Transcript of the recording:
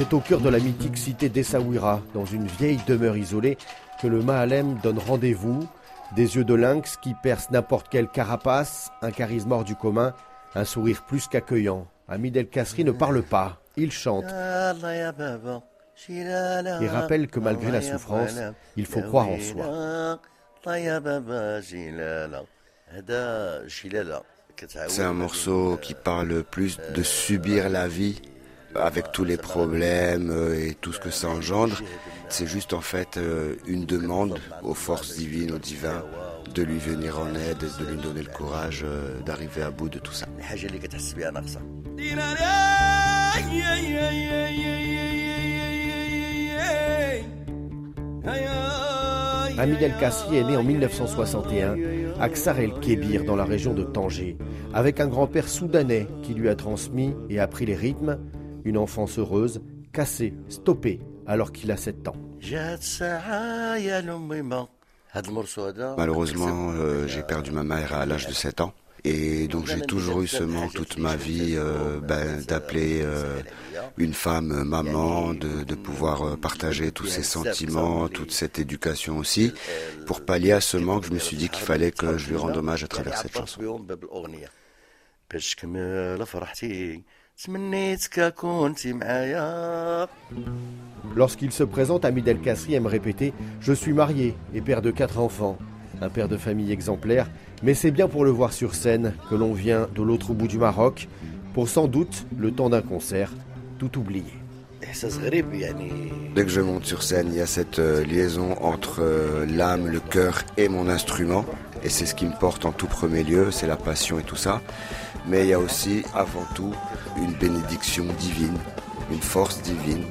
C'est au cœur de la mythique cité d'Essaouira, dans une vieille demeure isolée, que le Mahalem donne rendez-vous. Des yeux de lynx qui percent n'importe quelle carapace, un charisme hors du commun, un sourire plus qu'accueillant. Hamid El Kasri ne parle pas, il chante. Il rappelle que malgré la souffrance, il faut croire en soi. C'est un morceau qui parle plus de subir la vie avec tous les problèmes et tout ce que ça engendre. C'est juste en fait euh, une demande aux forces divines, au divin, de lui venir en aide, de lui donner le courage euh, d'arriver à bout de tout ça. Hamid El Kasri est né en 1961 à Ksar El Kébir dans la région de Tanger, avec un grand-père soudanais qui lui a transmis et appris les rythmes, une enfance heureuse, cassée, stoppée alors qu'il a 7 ans. Malheureusement, euh, j'ai perdu ma mère à l'âge de 7 ans. Et donc j'ai toujours eu ce manque toute ma vie euh, ben, d'appeler euh, une femme maman, de, pouvoir partager tous ses sentiments, toute cette éducation aussi. Pour pallier à ce manque, je me suis dit qu'il fallait que je lui rende hommage à travers cette chanson. Lorsqu'il se présente, Hamid El Kasri aime répéter Je suis marié et père de quatre enfants. Un père de famille exemplaire, mais c'est bien pour le voir sur scène que l'on vient de l'autre bout du Maroc, pour sans doute, le temps d'un concert, tout oublier. Dès que je monte sur scène, il y a cette euh, liaison entre euh, l'âme, le cœur et mon instrument. Et c'est ce qui me porte en tout premier lieu, c'est la passion et tout ça. Mais il y a aussi, avant tout, une bénédiction divine, une force divine.